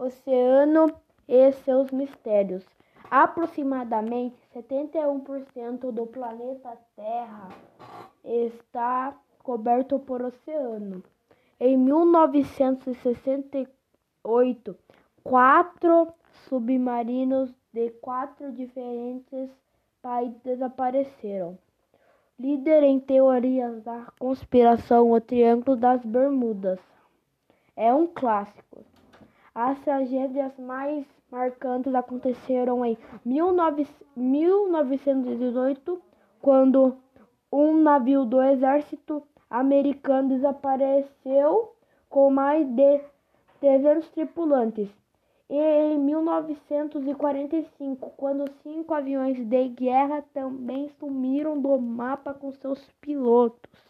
oceano e seus mistérios. Aproximadamente 71% do planeta Terra está coberto por oceano. Em 1968, quatro submarinos de quatro diferentes países desapareceram. Líder em teorias da conspiração, o Triângulo das Bermudas é um clássico. As tragédias mais marcantes aconteceram em 1918, quando um navio do exército americano desapareceu com mais de 300 tripulantes. E em 1945, quando cinco aviões de guerra também sumiram do mapa com seus pilotos.